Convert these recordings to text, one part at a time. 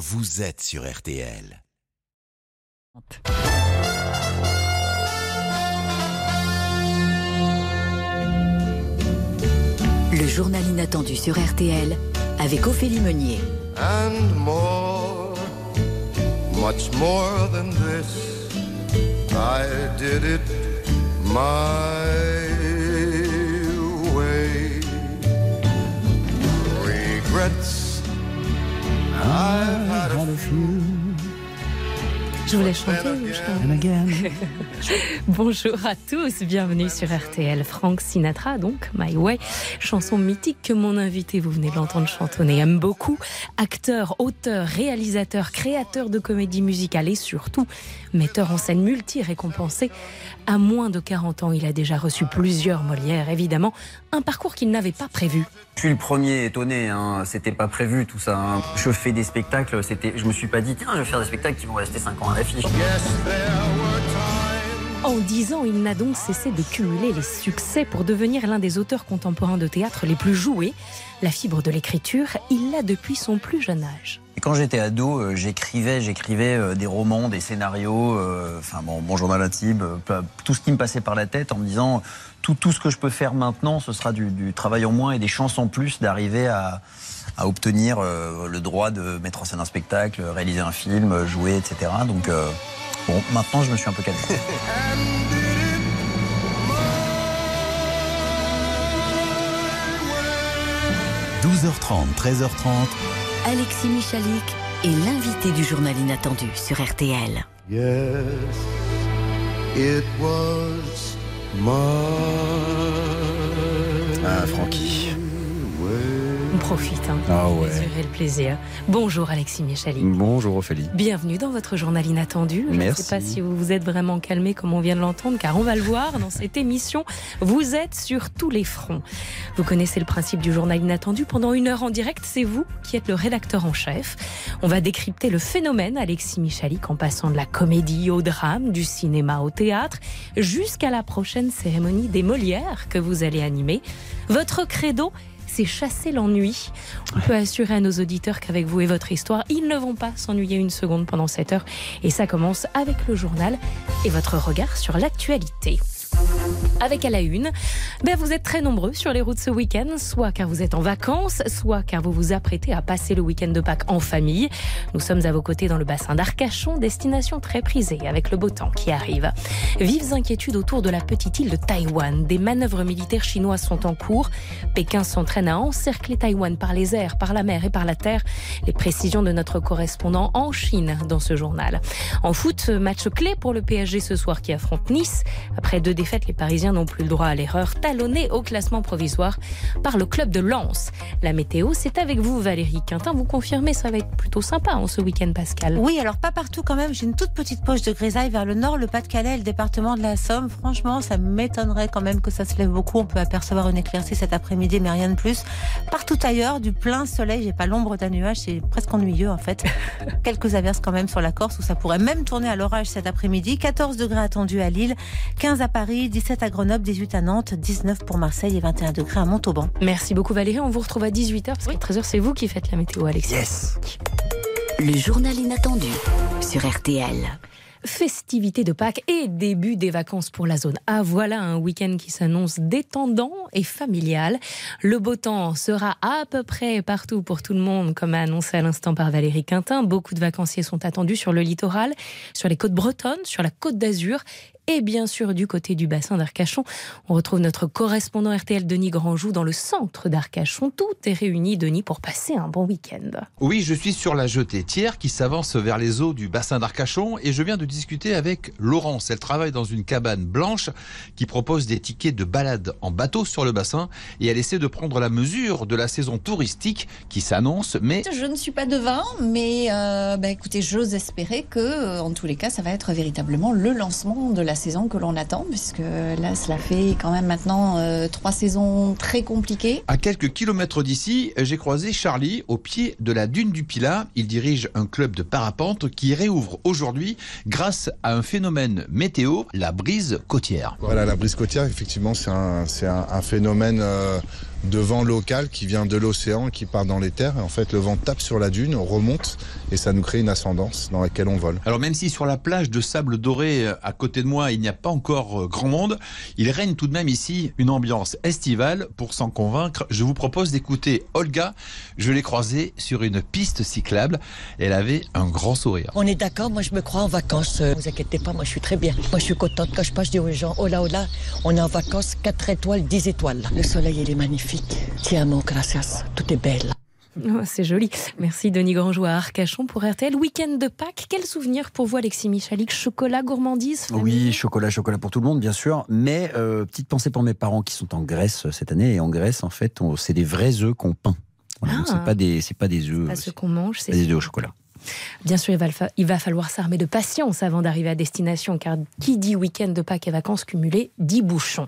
vous êtes sur RTL. Le journal inattendu sur RTL avec Ophélie Meunier. and more, much more than this. I did it my way. Regrets, Je voulais chanter ou je chante Bonjour à tous, bienvenue sur RTL. Frank Sinatra, donc My Way, chanson mythique que mon invité, vous venez de l'entendre chantonner, aime beaucoup. Acteur, auteur, réalisateur, créateur de comédie musicale et surtout metteur en scène multi-récompensé. À moins de 40 ans, il a déjà reçu plusieurs Molières, évidemment, un parcours qu'il n'avait pas prévu. Je suis le premier étonné, hein. c'était pas prévu tout ça. hein. Je fais des spectacles, c'était, je me suis pas dit tiens je vais faire des spectacles qui vont rester 5 ans à l'affiche. En 10 ans, il n'a donc cessé de cumuler les succès pour devenir l'un des auteurs contemporains de théâtre les plus joués. La fibre de l'écriture, il l'a depuis son plus jeune âge. Et quand j'étais ado, euh, j'écrivais, j'écrivais euh, des romans, des scénarios, euh, enfin bon, mon journal intime, tout ce qui me passait par la tête en me disant tout, tout ce que je peux faire maintenant, ce sera du, du travail en moins et des chances en plus d'arriver à, à obtenir euh, le droit de mettre en scène un spectacle, réaliser un film, jouer, etc. Donc euh, bon, maintenant je me suis un peu calmé. 12h30, 13h30, Alexis Michalik est l'invité du journal inattendu sur RTL. Yes, it was Ah, Francky. Profite, hein, Ah ouais. le plaisir. Bonjour Alexis Michalik. Bonjour Ophélie. Bienvenue dans votre journal inattendu. Je ne sais pas si vous vous êtes vraiment calmé comme on vient de l'entendre, car on va le voir dans cette émission. Vous êtes sur tous les fronts. Vous connaissez le principe du journal inattendu. Pendant une heure en direct, c'est vous qui êtes le rédacteur en chef. On va décrypter le phénomène Alexis Michalik en passant de la comédie au drame, du cinéma au théâtre, jusqu'à la prochaine cérémonie des Molières que vous allez animer. Votre credo c'est chasser l'ennui. On peut assurer à nos auditeurs qu'avec vous et votre histoire, ils ne vont pas s'ennuyer une seconde pendant cette heure. Et ça commence avec le journal et votre regard sur l'actualité. Avec à la une, ben vous êtes très nombreux sur les routes ce week-end, soit car vous êtes en vacances, soit car vous vous apprêtez à passer le week-end de Pâques en famille. Nous sommes à vos côtés dans le bassin d'Arcachon, destination très prisée avec le beau temps qui arrive. Vives inquiétudes autour de la petite île de Taïwan. Des manœuvres militaires chinoises sont en cours. Pékin s'entraîne à encercler Taïwan par les airs, par la mer et par la terre. Les précisions de notre correspondant en Chine dans ce journal. En foot, match clé pour le PSG ce soir qui affronte Nice. Après deux défaites, les Parisiens n'ont plus le droit à l'erreur, talonnés au classement provisoire par le club de Lens. La météo, c'est avec vous Valérie Quintin. Vous confirmez, ça va être plutôt sympa en ce week-end Pascal. Oui, alors pas partout quand même. J'ai une toute petite poche de grisaille vers le nord, le Pas-de-Calais, le département de la Somme. Franchement, ça m'étonnerait quand même que ça se lève beaucoup. On peut apercevoir une éclaircie cet après-midi, mais rien de plus. Partout ailleurs, du plein soleil. J'ai pas l'ombre d'un nuage. C'est presque ennuyeux en fait. Quelques averses quand même sur la Corse où ça pourrait même tourner à l'orage cet après-midi. 14 degrés attendus à Lille, 15 à Paris, 17 à Grenoble, 18 à Nantes, 19 pour Marseille et 21 degrés à Montauban. Merci beaucoup Valérie. On vous retrouve à 18h parce qu'à 13h, c'est vous qui faites la météo, Alexis. Yes. Le journal inattendu sur RTL. Festivités de Pâques et début des vacances pour la zone A. Voilà un week-end qui s'annonce détendant et familial. Le beau temps sera à peu près partout pour tout le monde, comme a annoncé à l'instant par Valérie Quintin. Beaucoup de vacanciers sont attendus sur le littoral, sur les côtes bretonnes, sur la côte d'Azur et bien sûr du côté du bassin d'Arcachon. On retrouve notre correspondant RTL Denis Grandjou dans le centre d'Arcachon. Tout est réuni, Denis, pour passer un bon week-end. Oui, je suis sur la jetée tiers qui s'avance vers les eaux du bassin d'Arcachon et je viens de discuter avec Laurence. Elle travaille dans une cabane blanche qui propose des tickets de balade en bateau sur le bassin et elle essaie de prendre la mesure de la saison touristique qui s'annonce, mais Je ne suis pas devin, mais euh, bah, écoutez, j'ose espérer que, euh, en tous les cas, ça va être véritablement le lancement de la saison que l'on attend, puisque là, cela fait quand même maintenant euh, trois saisons très compliquées. à quelques kilomètres d'ici, j'ai croisé Charlie au pied de la dune du Pilat. Il dirige un club de parapente qui réouvre aujourd'hui grâce à un phénomène météo, la brise côtière. Voilà, la brise côtière, effectivement, c'est un, c'est un, un phénomène euh, de vent local qui vient de l'océan, qui part dans les terres. Et en fait, le vent tape sur la dune, remonte et ça nous crée une ascendance dans laquelle on vole. Alors même si sur la plage de sable doré euh, à côté de moi, il n'y a pas encore euh, grand monde, il règne tout de même ici une ambiance estivale. Pour s'en convaincre, je vous propose d'écouter Olga. Je l'ai croisée sur une piste cyclable. Elle avait un grand sourire. On est d'accord, moi je me crois en vacances. Ne vous inquiétez pas, moi je suis très bien. Moi je suis contente. Quand je passe, je dis aux gens, oh là, oh là, on est en vacances, 4 étoiles, 10 étoiles. Le soleil, il est magnifique. Tiens, gracias. Tout est belle. Oh, c'est joli. Merci Denis Grandjoux à Arcachon pour RTL. Week-end de Pâques. Quel souvenir pour vous, Alexis Michalik? Chocolat, gourmandise Oui, chocolat, chocolat pour tout le monde, bien sûr. Mais euh, petite pensée pour mes parents qui sont en Grèce euh, cette année. Et en Grèce, en fait, c'est des vrais œufs qu'on peint. Voilà, Ah. c'est pas des, c'est pas des œufs. Pas ce qu'on mange, c'est des œufs au chocolat. Bien sûr, il va, il falloir s'armer de patience avant d'arriver à destination, car qui dit week-end de Pâques et vacances cumulées, dit bouchon.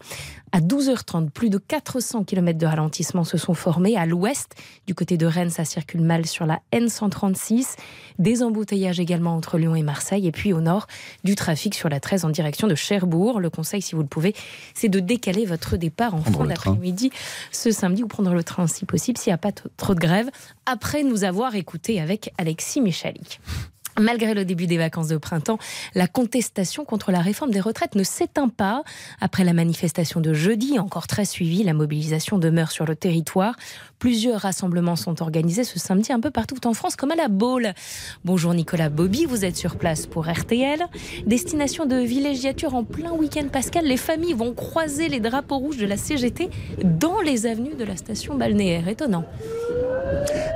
À 12h30, plus de 400 km de ralentissement se sont formés à l'ouest. Du côté de Rennes, ça circule mal sur la N136. Des embouteillages également entre Lyon et Marseille. Et puis au nord, du trafic sur la 13 en direction de Cherbourg. Le conseil, si vous le pouvez, c'est de décaler votre départ en Prendre fin d'après-midi ce samedi ou prendre le train si possible, s'il n'y a pas trop de grève, après nous avoir écouté avec Alexis Malgré le début des vacances de printemps, la contestation contre la réforme des retraites ne s'éteint pas. Après la manifestation de jeudi, encore très suivie, la mobilisation demeure sur le territoire. Plusieurs rassemblements sont organisés ce samedi un peu partout en France, comme à la Baule. Bonjour Nicolas Bobby, vous êtes sur place pour RTL. Destination de villégiature en plein week-end pascal, les familles vont croiser les drapeaux rouges de la CGT dans les avenues de la station balnéaire. Étonnant.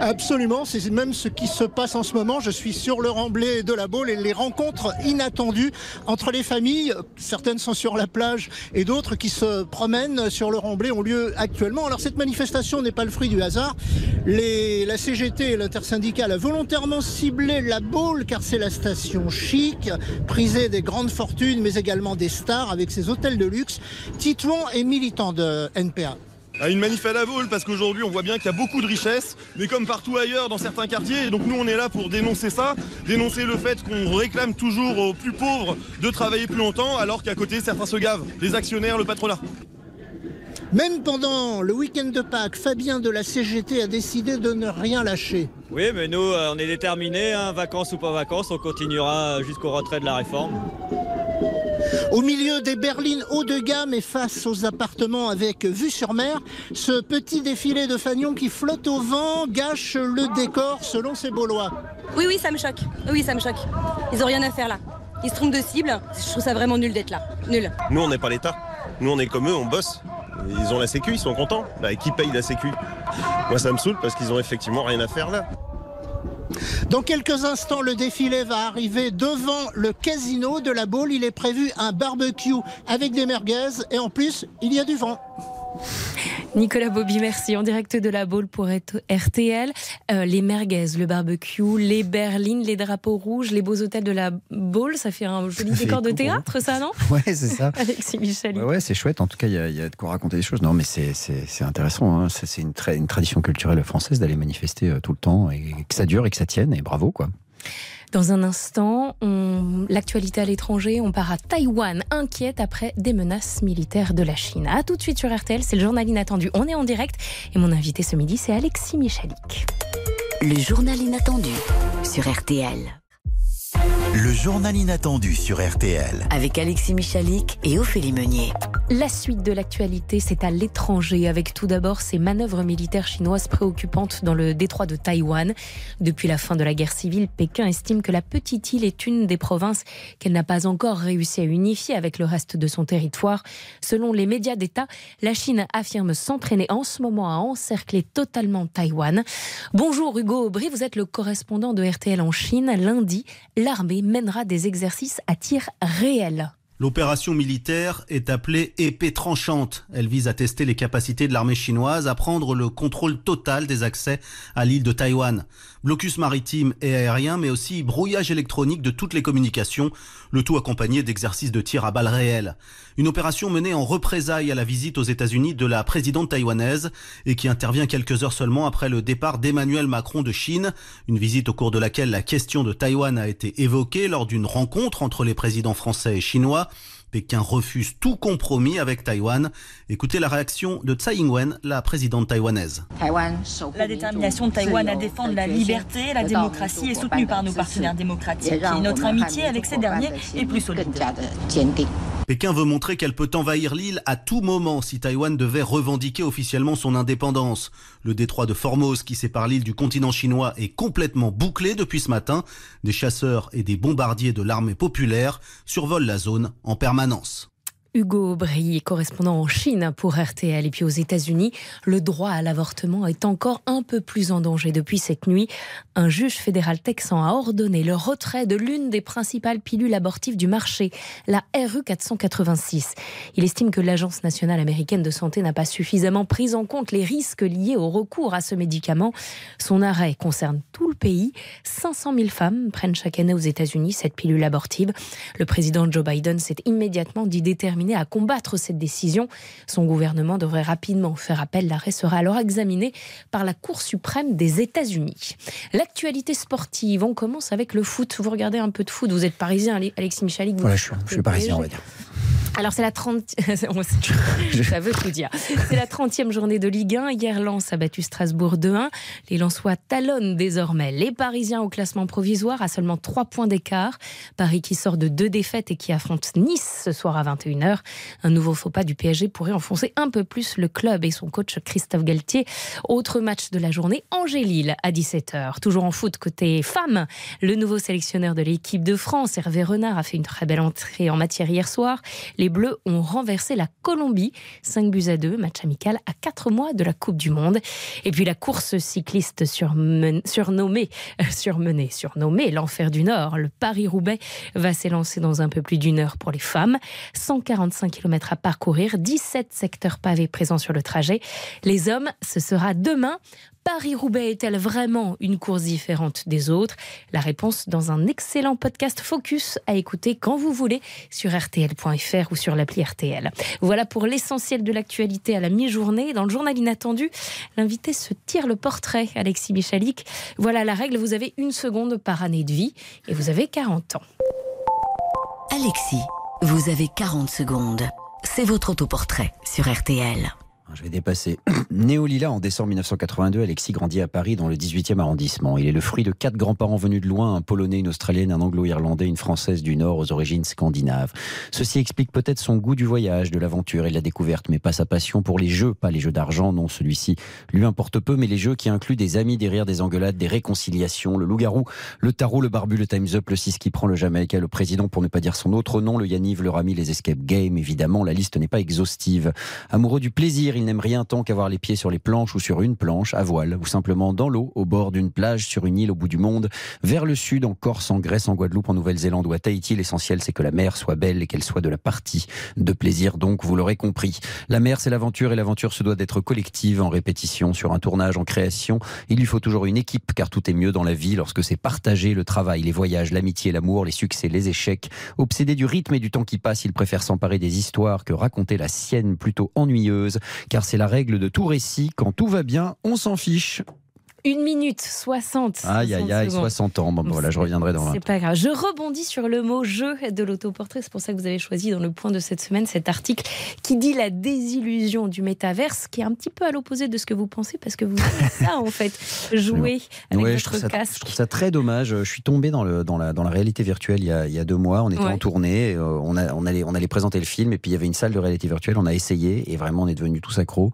Absolument, c'est même ce qui se passe en ce moment. Je suis sur le remblai de la Baule et les rencontres inattendues entre les familles, certaines sont sur la plage et d'autres qui se promènent sur le remblai ont lieu actuellement. Alors cette manifestation n'est pas le fruit du hasard. La CGT et l'intersyndicale a volontairement ciblé la Baule car c'est la station chic, prisée des grandes fortunes mais également des stars avec ses hôtels de luxe. Titouan est militant de NPA. à une manif à la Baule parce qu'aujourd'hui on voit bien qu'il y a beaucoup de richesses, mais comme partout ailleurs dans certains quartiers. Et donc nous on est là pour dénoncer ça, dénoncer le fait qu'on réclame toujours aux plus pauvres de travailler plus longtemps alors qu'à côté certains se gavent, les actionnaires, le patronat. Même pendant le week-end de Pâques, Fabien de la CGT a décidé de ne rien lâcher. Oui, mais nous, euh, on est déterminés, hein, vacances ou pas vacances, on continuera jusqu'au retrait de la réforme. Au milieu des berlines haut de gamme et face aux appartements avec vue sur mer, ce petit défilé de fanions qui flotte au vent gâche le décor selon ces Baulois. Oui, oui, ça me choque. Oui, ça me choque. Ils ont rien à faire là. Ils se trompent de cible. Je trouve ça vraiment nul d'être là. Nul. Nous, on n'est pas l'État. Nous, on est comme eux, on bosse. Ils ont la sécu, ils sont contents. Bah, qui paye la sécu? Moi, ça me saoule parce qu'ils ont effectivement rien à faire là. Dans quelques instants, le défilé va arriver devant le casino de la Baule. Il est prévu un barbecue avec des merguez et en plus, il y a du vent. Nicolas Bobby, merci. En direct de la Baule pour RTL. Euh, les merguez, le barbecue, les berlines, les drapeaux rouges, les beaux hôtels de la Baule, ça fait un joli décor de théâtre, ça, non? Ouais, c'est ça. Alexis Michel. Ouais, ouais, c'est chouette. En tout cas, il y, a- il y a de quoi raconter des choses. Non, mais c'est- intéressant. hein. C'est une, tra- une tradition culturelle française d'aller manifester euh, tout le temps et que ça dure et que ça tienne. Et bravo, quoi. Dans un instant, l'actualité à l'étranger, on part à Taïwan, inquiète après des menaces militaires de la Chine. A tout de suite sur RTL, c'est le journal inattendu. On est en direct et mon invité ce midi, c'est Alexis Michalik. Le journal inattendu sur RTL. Le journal inattendu sur RTL. Avec Alexis Michalik et Ophélie Meunier. La suite de l'actualité, c'est à l'étranger, avec tout d'abord ces manœuvres militaires chinoises préoccupantes dans le détroit de Taïwan. Depuis la fin de la guerre civile, Pékin estime que la petite île est une des provinces qu'elle n'a pas encore réussi à unifier avec le reste de son territoire. Selon les médias d'État, la Chine affirme s'entraîner en ce moment à encercler totalement Taïwan. Bonjour Hugo Aubry, vous êtes le correspondant de RTL en Chine. Lundi, l'armée mènera des exercices à tir réel. L'opération militaire est appelée épée tranchante. Elle vise à tester les capacités de l'armée chinoise à prendre le contrôle total des accès à l'île de Taïwan. Blocus maritime et aérien, mais aussi brouillage électronique de toutes les communications, le tout accompagné d'exercices de tir à balles réelles. Une opération menée en représailles à la visite aux États-Unis de la présidente taïwanaise et qui intervient quelques heures seulement après le départ d'Emmanuel Macron de Chine. Une visite au cours de laquelle la question de Taïwan a été évoquée lors d'une rencontre entre les présidents français et chinois. Pékin refuse tout compromis avec Taïwan. Écoutez la réaction de Tsai Ing-wen, la présidente taïwanaise. La détermination de Taïwan à défendre la liberté et la démocratie est soutenue par nos partenaires démocratiques. Et notre amitié avec ces derniers est plus solide. Pékin veut montrer qu'elle peut envahir l'île à tout moment si Taïwan devait revendiquer officiellement son indépendance. Le détroit de Formose qui sépare l'île du continent chinois est complètement bouclé depuis ce matin. Des chasseurs et des bombardiers de l'armée populaire survolent la zone en permanence. Hugo Aubry, correspondant en Chine pour RTL. Et puis aux États-Unis, le droit à l'avortement est encore un peu plus en danger depuis cette nuit. Un juge fédéral texan a ordonné le retrait de l'une des principales pilules abortives du marché, la RU 486. Il estime que l'Agence nationale américaine de santé n'a pas suffisamment pris en compte les risques liés au recours à ce médicament. Son arrêt concerne tout le pays. 500 000 femmes prennent chaque année aux États-Unis cette pilule abortive. Le président Joe Biden s'est immédiatement dit déterminé à combattre cette décision. Son gouvernement devrait rapidement faire appel. L'arrêt sera alors examiné par la Cour suprême des États-Unis. L'actualité sportive, on commence avec le foot. Vous regardez un peu de foot, vous êtes parisien, Alexis Michalik. Voilà, je suis, je suis parisien, on va dire. Alors c'est la 30 ça veut tout dire. C'est la 30e journée de Ligue 1. Hier Lens a battu Strasbourg 2-1. Les Lensois talonnent désormais les Parisiens au classement provisoire à seulement 3 points d'écart. Paris qui sort de deux défaites et qui affronte Nice ce soir à 21h. Un nouveau faux pas du PSG pourrait enfoncer un peu plus le club et son coach Christophe Galtier. Autre match de la journée, Angers-Lille à 17h. Toujours en foot côté femmes, le nouveau sélectionneur de l'équipe de France, Hervé Renard, a fait une très belle entrée en matière hier soir. Les Bleus ont renversé la Colombie, 5 buts à 2, match amical à 4 mois de la Coupe du Monde. Et puis la course cycliste surnommée, euh, surmenée, surnommée l'enfer du Nord, le Paris-Roubaix, va s'élancer dans un peu plus d'une heure pour les femmes. 145 km à parcourir, 17 secteurs pavés présents sur le trajet. Les hommes, ce sera demain Paris-Roubaix est-elle vraiment une course différente des autres? La réponse dans un excellent podcast Focus à écouter quand vous voulez sur rtl.fr ou sur l'appli RTL. Voilà pour l'essentiel de l'actualité à la mi-journée. Dans le journal inattendu, l'invité se tire le portrait, Alexis Michalik. Voilà la règle, vous avez une seconde par année de vie et vous avez 40 ans. Alexis, vous avez 40 secondes. C'est votre autoportrait sur RTL. Je vais dépasser. Né au Lila en décembre 1982, Alexis grandit à Paris dans le 18e arrondissement. Il est le fruit de quatre grands-parents venus de loin, un Polonais, une Australienne, un Anglo-Irlandais, une Française du Nord aux origines scandinaves. Ceci explique peut-être son goût du voyage, de l'aventure et de la découverte, mais pas sa passion pour les jeux, pas les jeux d'argent, non, celui-ci lui importe peu, mais les jeux qui incluent des amis, des rires, des engueulades, des réconciliations, le loup-garou, le tarot, le barbu, le Time's Up, le 6 qui prend le Jamaïcain, le président pour ne pas dire son autre nom, le Yaniv, le Rami, les escape games, évidemment, la liste n'est pas exhaustive. Amoureux du plaisir, il n'aime rien tant qu'avoir les pieds sur les planches ou sur une planche, à voile, ou simplement dans l'eau, au bord d'une plage, sur une île au bout du monde, vers le sud, en Corse, en Grèce, en Guadeloupe, en Nouvelle-Zélande ou à Tahiti. L'essentiel, c'est que la mer soit belle et qu'elle soit de la partie de plaisir, donc, vous l'aurez compris. La mer, c'est l'aventure et l'aventure se doit d'être collective, en répétition, sur un tournage, en création. Il lui faut toujours une équipe, car tout est mieux dans la vie lorsque c'est partagé, le travail, les voyages, l'amitié, l'amour, les succès, les échecs. Obsédé du rythme et du temps qui passe, il préfère s'emparer des histoires que raconter la sienne plutôt ennuyeuse, car c'est la règle de tout récit. Quand tout va bien, on s'en fiche. Une minute 60. Aïe, aïe, aïe, 60 ans. Bon, bon, voilà, je reviendrai dans 20 C'est pas grave. Je rebondis sur le mot jeu de l'autoportrait. C'est pour ça que vous avez choisi dans le point de cette semaine cet article qui dit la désillusion du métaverse, qui est un petit peu à l'opposé de ce que vous pensez, parce que vous aimez ça, en fait, jouer avec Ouais, votre je, ça, casque. je trouve ça très dommage. Je suis tombé dans, le, dans, la, dans la réalité virtuelle il y, a, il y a deux mois. On était Ouais. en tournée, euh, on, a, on, allait, on allait présenter le film et puis il y avait une salle de réalité virtuelle. On a essayé et vraiment on est devenus tous accros.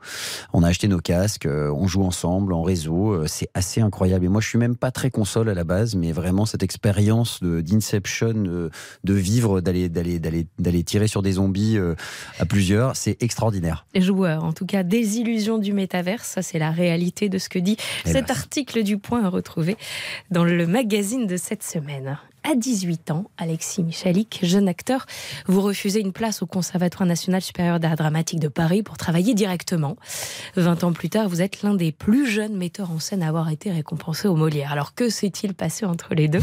On a acheté nos casques, euh, on joue ensemble en réseau. euh, C'est assez incroyable. Et moi je suis même pas très console à la base, mais vraiment cette expérience de- d'Inception, de, de vivre, d'aller d'aller d'aller d'aller tirer sur des zombies euh, à plusieurs, c'est extraordinaire. Les joueurs, en tout cas, désillusion du métaverse, ça c'est la réalité de ce que dit Eh cet ben. article du point à retrouver dans le magazine de cette semaine. À 18 ans, Alexis Michalik, jeune acteur, vous refusez une place au Conservatoire national supérieur d'art dramatique de Paris pour travailler directement. 20 ans plus tard, vous êtes l'un des plus jeunes metteurs en scène à avoir été récompensé au Molière. Alors que s'est-il passé entre les deux?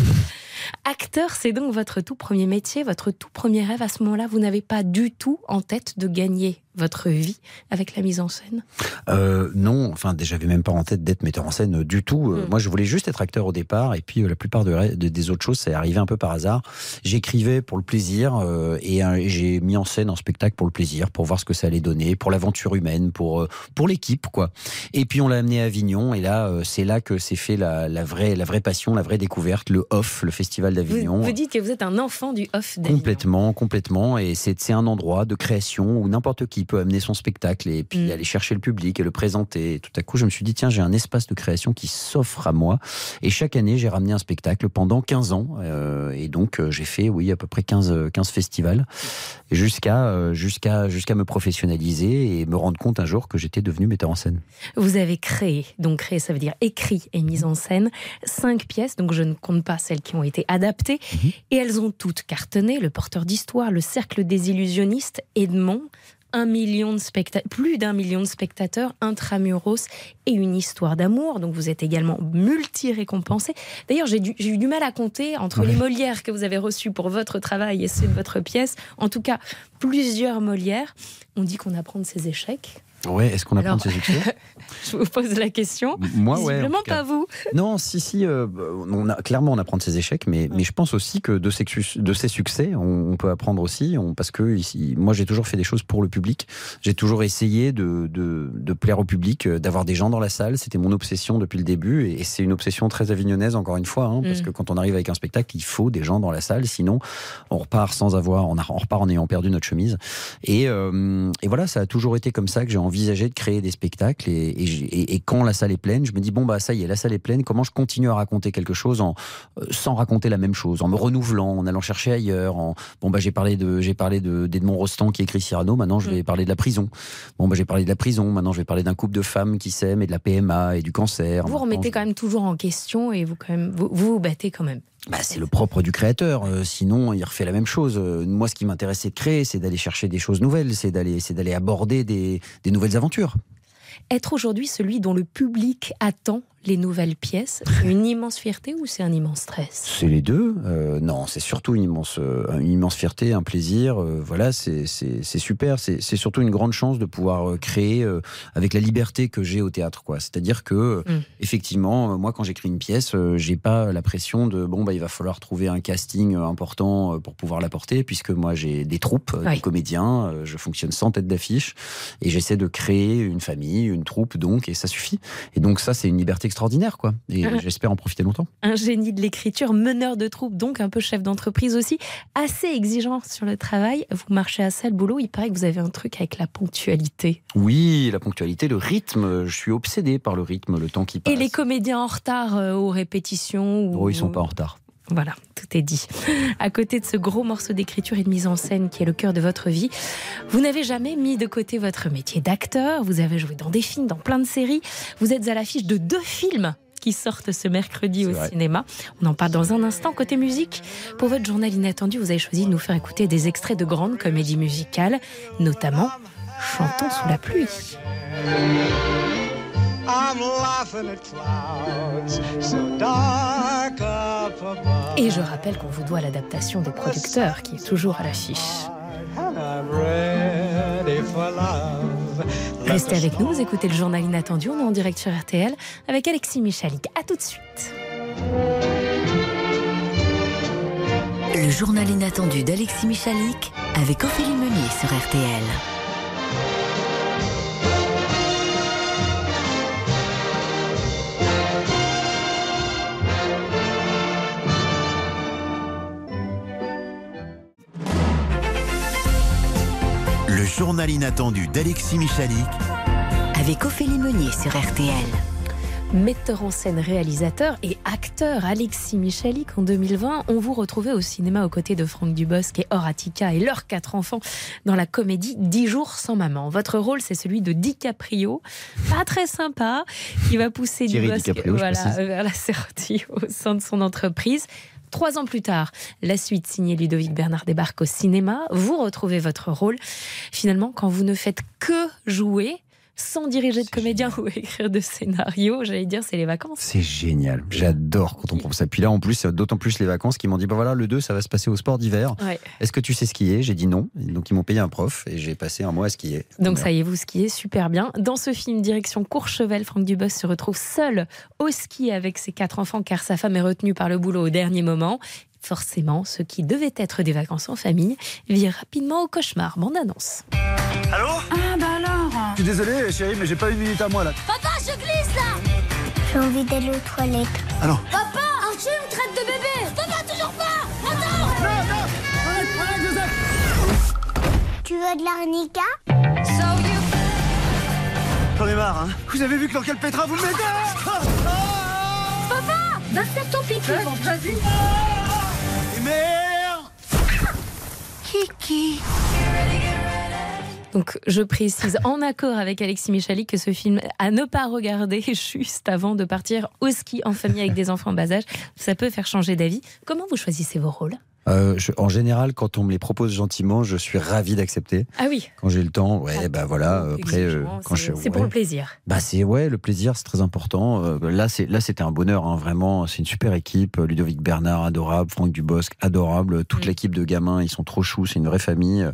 Acteur, c'est donc votre tout premier métier, votre tout premier rêve. À ce moment-là, vous n'avez pas du tout en tête de gagner votre vie avec la mise en scène? Euh, Non, enfin, j'avais même pas en tête d'être metteur en scène euh, du tout. Euh, Mm. Moi, je voulais juste être acteur au départ, et puis euh, la plupart de, de- des autres choses, c'est arrivé un peu par hasard. J'écrivais pour le plaisir, euh, et j'ai mis en scène un spectacle pour le plaisir, pour voir ce que ça allait donner, pour l'aventure humaine, pour, pour l'équipe, quoi. Et puis on l'a amené à Avignon, et là, c'est là que s'est fait la, la, vraie, la vraie passion, la vraie découverte, le OFF, le festival vous, d'Avignon. vous dites que vous êtes un enfant du off d'Avignon. Complètement, complètement. Et c'est un endroit de création où n'importe qui peut amener son spectacle et puis aller chercher le public et le présenter. Et tout à coup, je me suis dit, tiens, j'ai un espace de création qui s'offre à moi. Et chaque année, j'ai ramené un spectacle pendant 15 ans. Euh, et donc, euh, j'ai fait, oui, à peu près 15, euh, 15 festivals jusqu'à euh, jusqu'à jusqu'à me professionnaliser et me rendre compte un jour que j'étais devenu metteur en scène. Vous avez créé, donc créé, ça veut dire écrit et mis en scène, cinq pièces, donc je ne compte pas celles qui ont été adaptées, et elles ont toutes cartonné. Le porteur d'histoire, le cercle des illusionnistes, Edmond, un million de plus d'un million de spectateurs, intramuros et une histoire d'amour. Donc vous êtes également multi-récompensé. D'ailleurs, j'ai eu du mal à compter entre les Molières que vous avez reçus pour votre travail et ceux de votre pièce. En tout cas, plusieurs Molières. On dit qu'on apprend de ses échecs. Ouais, est-ce qu'on apprend Alors, de ses succès Je vous pose la question. Moi, ouais, cas. pas vous. Non, si, si, euh, on a, clairement on apprend de ses échecs, mais, mais je pense aussi que de ses, de ses succès, on, on peut apprendre aussi, on- parce que ici, moi j'ai toujours fait des choses pour le public, j'ai toujours essayé de, de, de plaire au public, euh, d'avoir des gens dans la salle, c'était mon obsession depuis le début, et, et c'est une obsession très avignonnaise encore une fois, hein, parce Mm. que quand on arrive avec un spectacle, il faut des gens dans la salle, sinon on repart sans avoir, on, a- on repart en ayant perdu notre chemise. Et, euh, et voilà, ça a toujours été comme ça que j'ai envisagé de créer des spectacles. Et, quand la salle est pleine, je me dis bon bah ça y est, la salle est pleine. Comment je continue à raconter quelque chose en euh, sans raconter la même chose, en me renouvelant, en allant chercher ailleurs. En bon bah j'ai parlé de j'ai parlé de d'Edmond Rostand qui écrit Cyrano. Maintenant je vais parler de la prison. Bon bah j'ai parlé de la prison. Maintenant je vais parler d'un couple de femmes qui s'aiment et de la PMA et du cancer. Vous remettez quand même toujours en question et vous quand même vous vous, vous battez quand même. Bah, c'est le propre du créateur. Euh, sinon, il refait la même chose. Euh, moi, ce qui m'intéresse, c'est de créer, c'est d'aller chercher des choses nouvelles, c'est d'aller, c'est d'aller aborder des, des nouvelles aventures. Être aujourd'hui celui dont le public attend les nouvelles pièces, une immense fierté ou c'est un immense stress? C'est les deux. Euh, non, c'est surtout une immense, euh, une immense fierté, un plaisir. Euh, voilà, c'est super. C'est surtout une grande chance de pouvoir créer euh, avec la liberté que j'ai au théâtre. quoi. C'est-à-dire que, Mm. effectivement, moi, quand j'écris une pièce, j'ai pas la pression de bon, bah, il va falloir trouver un casting important pour pouvoir la porter, puisque moi, j'ai des troupes, Oui. des comédiens. je fonctionne sans tête d'affiche et j'essaie de créer une famille, une troupe, donc, et ça suffit. Et donc, ça, c'est une liberté extraordinaire, quoi. Et Ah. j'espère en profiter longtemps. Un génie de l'écriture, meneur de troupe, donc un peu chef d'entreprise aussi, assez exigeant sur le travail. Vous marchez à ça le boulot, il paraît que vous avez un truc avec la ponctualité. Oui, la ponctualité, le rythme. Je suis obsédé par le rythme, le temps qui passe. Et les comédiens en retard euh, aux répétitions ou... Oh, ils sont pas en retard. Voilà, tout est dit. À côté de ce gros morceau d'écriture et de mise en scène qui est le cœur de votre vie, vous n'avez jamais mis de côté votre métier d'acteur. Vous avez joué dans des films, dans plein de séries. Vous êtes à l'affiche de deux films qui sortent ce mercredi au vrai. cinéma. On en parle dans un instant. Côté musique, pour votre journal inattendu, vous avez choisi de nous faire écouter des extraits de grandes comédies musicales, notamment Chantons sous la pluie. Et je rappelle qu'on vous doit l'adaptation des producteurs qui est toujours à l'affiche. And I'm ready for love. Restez avec nous, vous écoutez le journal inattendu, on est en direct sur RTL avec Alexis Michalik. À tout de suite. Le journal inattendu d'Alexis Michalik avec Ophélie Meunier sur RTL. Le journal inattendu d'Alexis Michalik Avec Ophélie Meunier sur RTL. Metteur en scène, réalisateur et acteur Alexis Michalik en 2020, on vous retrouvait au cinéma aux côtés de Franck Dubosc et Horatica et leurs quatre enfants dans la comédie 10 jours sans maman. Votre rôle, c'est celui de DiCaprio, pas très sympa, qui va pousser Thierry Dubosc voilà, vers la sortie au sein de son entreprise. Trois ans plus tard, la suite signée Ludovic Bernard débarque au cinéma. Vous retrouvez votre rôle. Finalement, quand vous ne faites que jouer, sans diriger de comédien ou écrire de scénario. J'allais dire, c'est les vacances. C'est génial. J'adore quand on propose ça. Puis là, en plus, d'autant plus les vacances qui m'ont dit bah voilà, le 2, ça va se passer au sport d'hiver. Ouais. Est-ce que tu sais skier? J'ai dit non. Donc, ils m'ont payé un prof et j'ai passé un mois à skier. Donc ça y est, vous skiez super bien. Dans ce film, direction Courchevel, Franck Dubos se retrouve seul au ski avec ses quatre enfants car sa femme est retenue par le boulot au dernier moment. Forcément, ce qui devait être des vacances en famille vire rapidement au cauchemar. Bande annonce. Allô? Ah bah alors Je suis désolé, chérie, mais j'ai pas une minute à moi là. Papa, je glisse là. J'ai envie d'aller aux toilettes. Alors Papa Archie me traite de bébé. Papa, toujours pas. Attends. Non, non. Arrête, arrête, Joseph. Tu veux de l'arnica? So you... J'en ai marre, hein. Vous avez vu que dans quel pétrin vous le mettez Ah, ah Papa Va faire ton pipi. Vas-y Et merde. Kiki. Donc, je précise en accord avec Alexis Michali que ce film à ne pas regarder juste avant de partir au ski en famille avec des enfants en bas âge, ça peut faire changer d'avis. Comment vous choisissez vos rôles? Euh, je- en général, quand on me les propose gentiment, je suis ravi d'accepter. Ah oui, Quand j'ai le temps, ouais, bah voilà. Après, euh, quand c'est je, c'est pour le plaisir. Bah c'est ouais, le plaisir, c'est très important. Euh, là, c'est là, c'était un bonheur, hein, vraiment. C'est une super équipe. Ludovic Bernard, adorable. Franck Dubosc, adorable. Toute l'équipe de gamins, ils sont trop choux. C'est une vraie famille.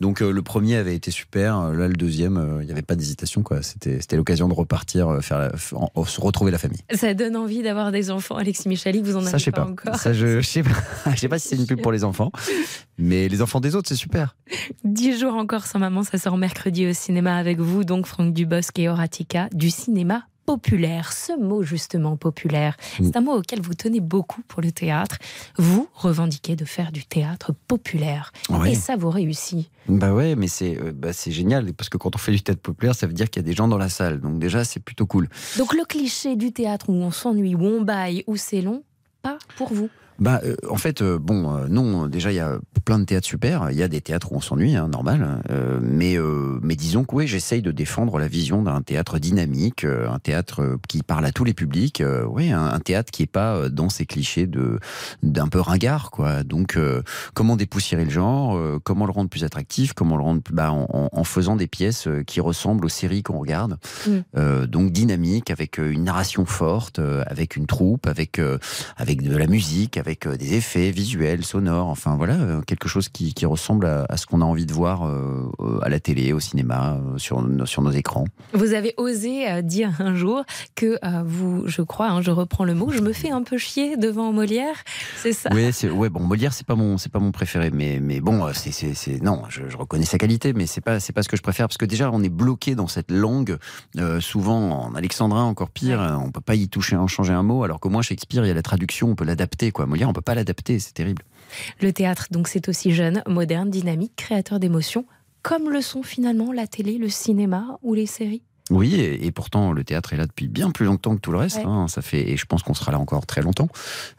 Donc le premier avait été super. Là, le deuxième, il n'y avait pas d'hésitation, quoi. C'était c'était l'occasion de repartir, faire, la- en- en- se retrouver la famille. Ça donne envie d'avoir des enfants, Alexis Michali, vous en avez Ça, pas. encore. Ça, je, je sais pas. Je sais pas si c'est une pub pour les enfants, mais les enfants des autres, c'est super. Dix jours encore sans maman, ça sort mercredi au cinéma avec vous, donc Franck Dubosc et Horatica, du cinéma populaire. Ce mot justement populaire, c'est un mot auquel vous tenez beaucoup pour le théâtre. Vous revendiquez de faire du théâtre populaire. Et ça vous réussit. Bah ouais, mais c'est euh, bah, c'est génial parce que quand on fait du théâtre populaire, ça veut dire qu'il y a des gens dans la salle. Donc déjà, c'est plutôt cool. Donc le cliché du théâtre où on s'ennuie, où on baille, où c'est long, pas pour vous. Bah, euh, en fait, euh, bon, euh, non, déjà, il y a plein de théâtres super. Il y a des théâtres où on s'ennuie, hein, normal. Euh, mais, mais disons que oui, j'essaye de défendre la vision d'un théâtre dynamique, un théâtre qui parle à tous les publics. oui, un, un théâtre qui est pas dans ces clichés de d'un peu ringard, quoi. Donc, comment dépoussiérer le genre Comment le rendre plus attractif Comment le rendre plus- bah, en, faisant des pièces qui ressemblent aux séries qu'on regarde. Mm. Donc dynamique, avec une narration forte, avec une troupe, avec avec de la musique, avec euh, des effets visuels, sonores, enfin voilà, euh, quelque chose qui, qui ressemble à, à ce qu'on a envie de voir euh, à la télé, au cinéma, sur, nos- sur nos écrans. Vous avez osé dire un jour que vous, je crois, hein, je reprends le mot, je me fais un peu chier devant Molière, c'est ça? Oui, ouais bon Molière c'est pas mon c'est pas mon préféré, mais mais bon c'est non je, je reconnais sa qualité, mais c'est pas c'est pas ce que je préfère parce que déjà on est bloqué dans cette langue, euh, souvent en alexandrin encore pire, on peut pas y toucher, en changer un mot, alors qu'au moins Shakespeare il y a la traduction, on peut l'adapter quoi. On peut pas l'adapter, c'est terrible. Le théâtre, donc, c'est aussi jeune, moderne, dynamique, créateur d'émotions, comme le sont finalement la télé, le cinéma ou les séries. Oui, et, et pourtant le théâtre est là depuis bien plus longtemps que tout le reste. Ouais. hein, ça fait, et je pense qu'on sera là encore très longtemps.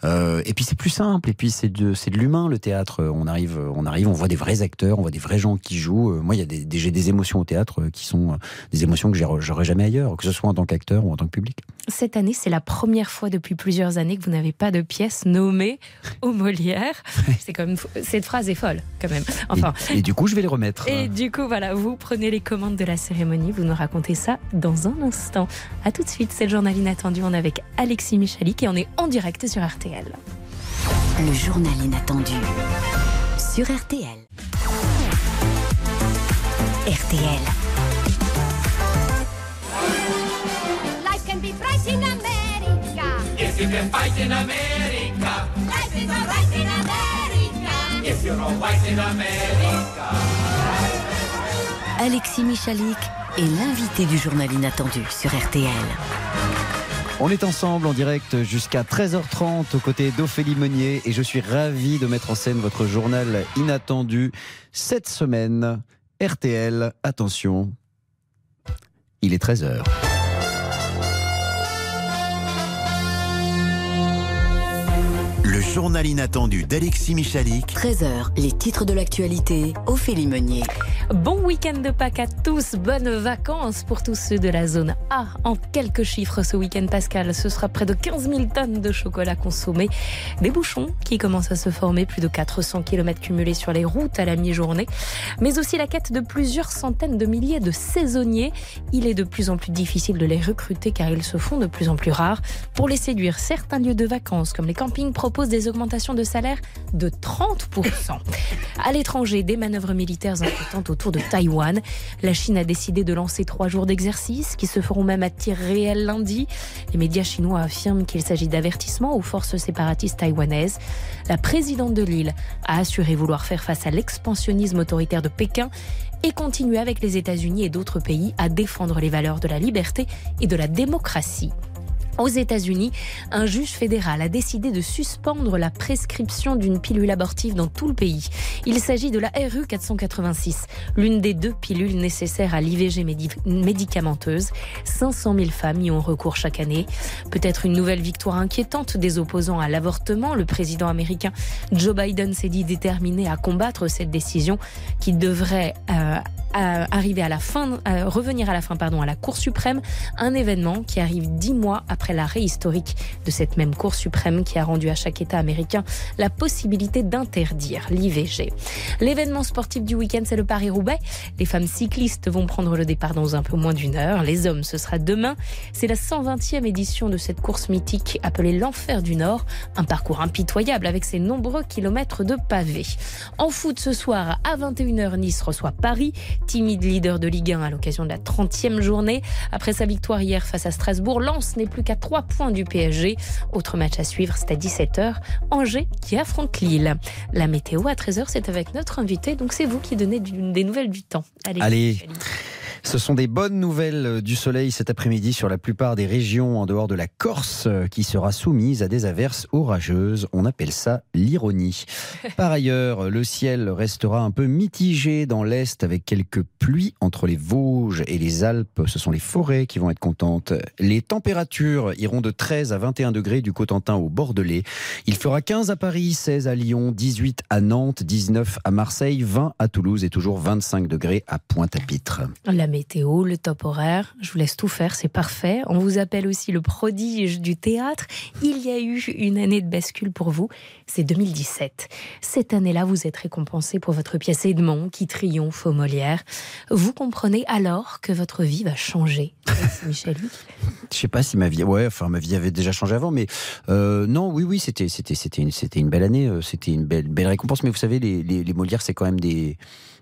Euh, et puis c'est plus simple. Et puis c'est de, c'est de l'humain le théâtre. On arrive, on arrive, on voit des vrais acteurs, on voit des vrais gens qui jouent. Euh, Moi, il y a des, des- j'ai des émotions au théâtre euh, qui sont des émotions que j'aurais jamais ailleurs, que ce soit en tant qu'acteur ou en tant que public. Cette année, c'est la première fois depuis plusieurs années que vous n'avez pas de pièce nommée au Molière. C'est comme cette phrase est folle, quand même. Enfin. Et, et du coup, je vais les remettre. Et du coup, voilà, vous prenez les commandes de la cérémonie, vous nous racontez ça dans un instant. À tout de suite, c'est le journal inattendu. On est avec Alexis Michalik et on est en direct sur RTL. Le journal inattendu sur RTL. RTL. Life can be bright in America. If you can fight in America, Life is alright in America. if you're all white in America. Alexis Michalik est l'invité du journal inattendu sur RTL. On est ensemble en direct jusqu'à 13h30 aux côtés d'Ophélie Meunier et je suis ravi de mettre en scène votre journal inattendu cette semaine. RTL, attention, il est 13h. Journal inattendu d'Alexis Michalik. 13h, les titres de l'actualité, Ophélie Meunier. Bon week-end de Pâques à tous, bonnes vacances pour tous ceux de la zone A. En quelques chiffres ce week-end, Pascal, ce sera près de 15 000 tonnes de chocolat consommé. Des bouchons qui commencent à se former, plus de 400 km cumulés sur les routes à la mi-journée. Mais aussi la quête de plusieurs centaines de milliers de saisonniers. Il est de plus en plus difficile de les recruter car ils se font de plus en plus rares. Pour les séduire, certains lieux de vacances comme les campings proposent des augmentations de salaire de 30%. À l'étranger, des manœuvres militaires inquiétantes autour de Taïwan. La Chine a décidé de lancer trois jours d'exercice qui se feront même à tir réel lundi. Les médias chinois affirment qu'il s'agit d'avertissements aux forces séparatistes taïwanaises. La présidente de l'île a assuré vouloir faire face à l'expansionnisme autoritaire de Pékin et continuer avec les États-Unis et d'autres pays à défendre les valeurs de la liberté et de la démocratie. Aux États-Unis, un juge fédéral a décidé de suspendre la prescription d'une pilule abortive dans tout le pays. Il s'agit de la RU 486, l'une des deux pilules nécessaires à l'IVG médicamenteuse. 500 000 femmes y ont recours chaque année. Peut-être une nouvelle victoire inquiétante des opposants à l'avortement. Le président américain Joe Biden s'est dit déterminé à combattre cette décision qui devrait euh, arriver à la fin, euh, revenir à la fin, pardon, à la Cour suprême. Un événement qui arrive dix mois après l'arrêt historique de cette même Cour suprême qui a rendu à chaque État américain la possibilité d'interdire l'IVG. L'événement sportif du week-end, c'est le Paris-Roubaix. Les femmes cyclistes vont prendre le départ dans un peu moins d'une heure. Les hommes, ce sera demain. C'est la 120e édition de cette course mythique appelée l'Enfer du Nord. Un parcours impitoyable avec ses nombreux kilomètres de pavés. En foot ce soir, à 21h, Nice reçoit Paris, timide leader de Ligue 1 à l'occasion de la 30e journée. Après sa victoire hier face à Strasbourg, Lens n'est plus qu'à 3 points du PSG. Autre match à suivre, c'est à 17h. Angers qui affronte Lille. La météo à 13h, c'est avec notre invité. Donc c'est vous qui donnez des nouvelles du temps. Allez. Allez. Ce sont des bonnes nouvelles euh, du soleil cet après-midi sur la plupart des régions en dehors de la Corse euh, qui sera soumise à des averses orageuses. On appelle ça l'ironie. Par ailleurs, le ciel restera un peu mitigé dans l'est avec quelques pluies entre les Vosges et les Alpes. Ce sont les forêts qui vont être contentes. Les températures iront de 13 à 21 degrés du Cotentin au Bordelais. Il fera 15 à Paris, 16 à Lyon, 18 à Nantes, 19 à Marseille, 20 à Toulouse et toujours 25 degrés à Pointe-à-Pitre météo, le top horaire. Je vous laisse tout faire, c'est parfait. On vous appelle aussi le prodige du théâtre. Il y a eu une année de bascule pour vous, c'est 2017. Cette année-là, vous êtes récompensé pour votre pièce Edmond qui triomphe au Molière. Vous comprenez alors que votre vie va changer, Michel Je sais pas si ma vie, ouais, enfin ma vie avait déjà changé avant, mais euh, non, oui, oui, c'était, c'était, c'était une, c'était une belle année, euh, c'était une belle, belle récompense. Mais vous savez, les, les, les Molières, c'est quand même des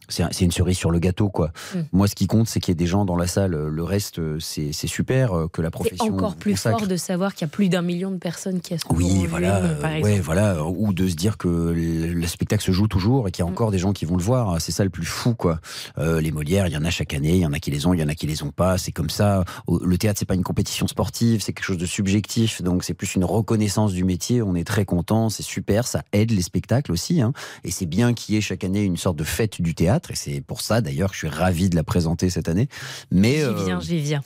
c'est une cerise sur le gâteau, quoi. Mm. Moi, ce qui compte, c'est qu'il y ait des gens dans la salle. Le reste, c'est super euh, que la profession. C'est encore plus fort de savoir qu'il y a plus d'un million de personnes qui assistent. Oui, voilà, ouais, voilà, ou de se dire que le spectacle se joue toujours et qu'il y a mm. encore des gens qui vont le voir. C'est ça le plus fou, quoi. Euh, les Molières, il y en a chaque année, il y en a qui les ont, il y en a qui les ont pas. C'est comme ça. Le théâtre, c'est pas une compétition sportive, c'est quelque chose de subjectif. Donc, c'est plus une reconnaissance du métier. On est très content, c'est super, ça aide les spectacles aussi. Hein. Et c'est bien qu'il y ait chaque année une sorte de fête du théâtre et c'est pour ça d'ailleurs que je suis ravi de la présenter cette année. Mais j'y viens, euh, j'y viens.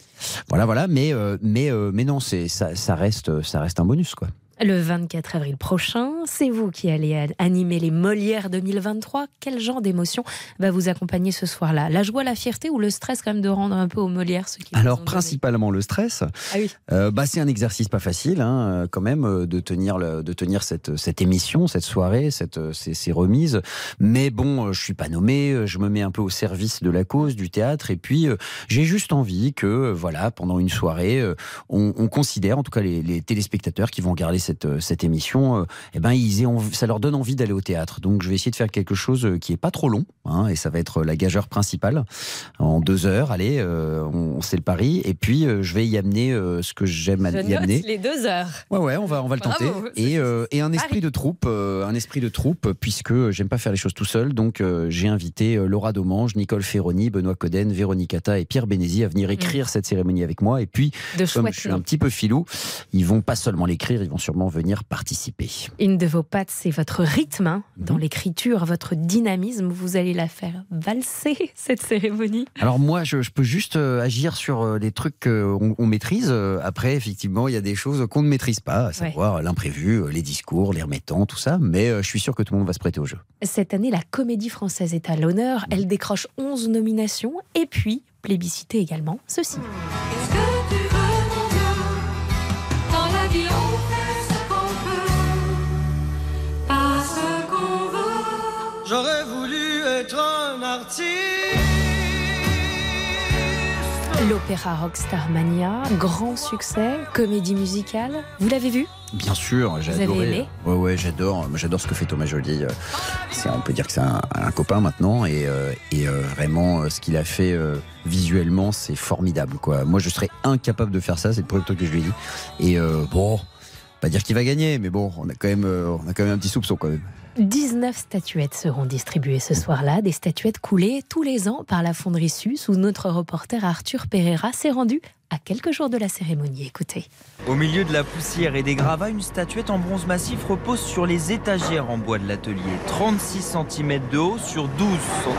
Voilà, voilà, mais euh, mais euh, mais non, c'est ça, ça reste ça reste un bonus quoi. Le 24 avril prochain, c'est vous qui allez animer les Molières 2023. Quel genre d'émotion va vous accompagner ce soir-là? La joie, la fierté ou le stress quand même de rendre un peu aux Molières ce qui Alors principalement le stress. Ah oui. Euh, bah, c'est un exercice pas facile hein, euh, quand même euh, de tenir, le, de tenir cette, cette émission, cette soirée, cette, ces, ces, remises. Mais bon, je suis pas nommé, je me mets un peu au service de la cause, du théâtre. Et puis j'ai juste envie que voilà, pendant une soirée, on, on considère, en tout cas les, les téléspectateurs qui vont regarder cette, euh, cette émission, euh, eh ben, ils ça leur donne envie d'aller au théâtre. Donc je vais essayer de faire quelque chose euh, qui est pas trop long, hein, et ça va être la gageure principale en deux heures. Allez, on, sait le pari, et puis je vais y amener ce que j'aime y amener. les deux heures. Ouais, ouais, on va, on va le tenter. Et, et, un esprit de troupe, un esprit de troupe, puisque j'aime pas faire les choses tout seul. Donc j'ai invité Laura Domange, Nicole Ferroni, Benoît Coden, Véronique Atta et Pierre Bénézy à venir écrire mm. cette cérémonie avec moi. Et puis, comme je suis un petit peu filou, ils vont pas seulement l'écrire, ils vont sûrement sûrement venir participer. Une de vos pattes, c'est votre rythme hein, Mhm. dans l'écriture, votre dynamisme. Vous allez la faire valser, cette cérémonie. Alors moi, je, je peux juste euh, agir sur euh, les trucs qu'on on maîtrise. Euh, Après, effectivement, il y a des choses qu'on ne maîtrise pas, à savoir l'imprévu, les discours, les remettants, tout ça. Mais je suis sûr que tout le monde va se prêter au jeu. Cette année, la comédie française est à l'honneur. Elle décroche 11 nominations et puis, plébiscité également, ceci. J'aurais voulu être un artiste. L'opéra Rockstar Mania, grand succès, comédie musicale. Vous l'avez vu? Bien sûr, j'ai Vous avez adoré. aimé? Ouais, ouais, j'adore. J'adore ce que fait Thomas Joly. On peut dire que c'est un, un copain maintenant, et, euh, et euh, vraiment, euh, ce qu'il a fait euh, visuellement, c'est formidable. Quoi. Moi, je serais incapable de faire ça. C'est le premier truc que je lui ai dit. Et euh, bon, pas dire qu'il va gagner, mais bon, on a quand même, euh, on a quand même un petit soupçon quand même. 19 statuettes seront distribuées ce soir-là, des statuettes coulées tous les ans par la fonderie Sus où notre reporter Arthur Pereira s'est rendu à quelques jours de la cérémonie. Écoutez. Au milieu de la poussière et des gravats, une statuette en bronze massif repose sur les étagères en bois de l'atelier. 36 cm de haut sur 12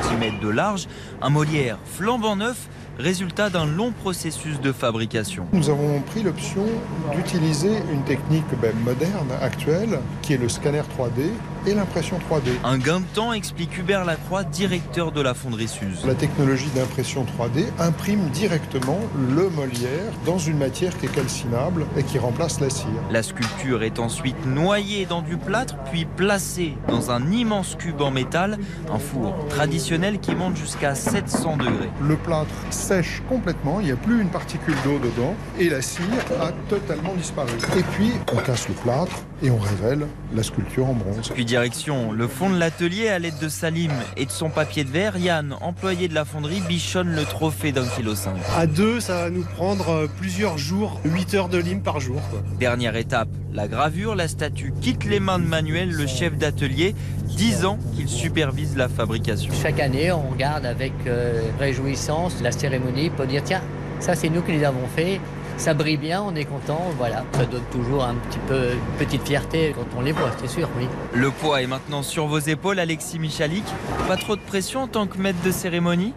cm de large, un Molière flambant neuf, résultat d'un long processus de fabrication. Nous avons pris l'option d'utiliser une technique ben, moderne, actuelle, qui est le scanner 3D et l'impression 3D. Un gain de temps, explique Hubert Lacroix, directeur de la fonderie Suze. La technologie d'impression 3D imprime directement le Molière dans une matière qui est calcinable et qui remplace la cire. La sculpture est ensuite noyée dans du plâtre, puis placée dans un immense cube en métal, un four traditionnel qui monte jusqu'à 700 degrés. Le plâtre sèche complètement, il n'y a plus une particule d'eau dedans et la cire a totalement disparu. Et puis on casse le plâtre et on révèle la sculpture en bronze. Puis direction le fond de l'atelier à l'aide de Salim et de son papier de verre, Yann, employé de la fonderie, bichonne le trophée d'un kilo cinq. À deux, ça va nous prendre euh, plusieurs jours, 8 heures de lime par jour. quoi. Dernière étape, la gravure, la statue quitte les mains de Manuel, le chef d'atelier, 10 ans qu'il supervise la fabrication. Chaque année, on regarde avec euh, réjouissance la cérémonie pour dire tiens, ça c'est nous qui les avons fait. Ça brille bien, on est content, voilà. Ça donne toujours un petit peu une petite fierté quand on les voit, c'est sûr, oui. Le poids est maintenant sur vos épaules, Alexis Michalik. Pas trop de pression en tant que maître de cérémonie?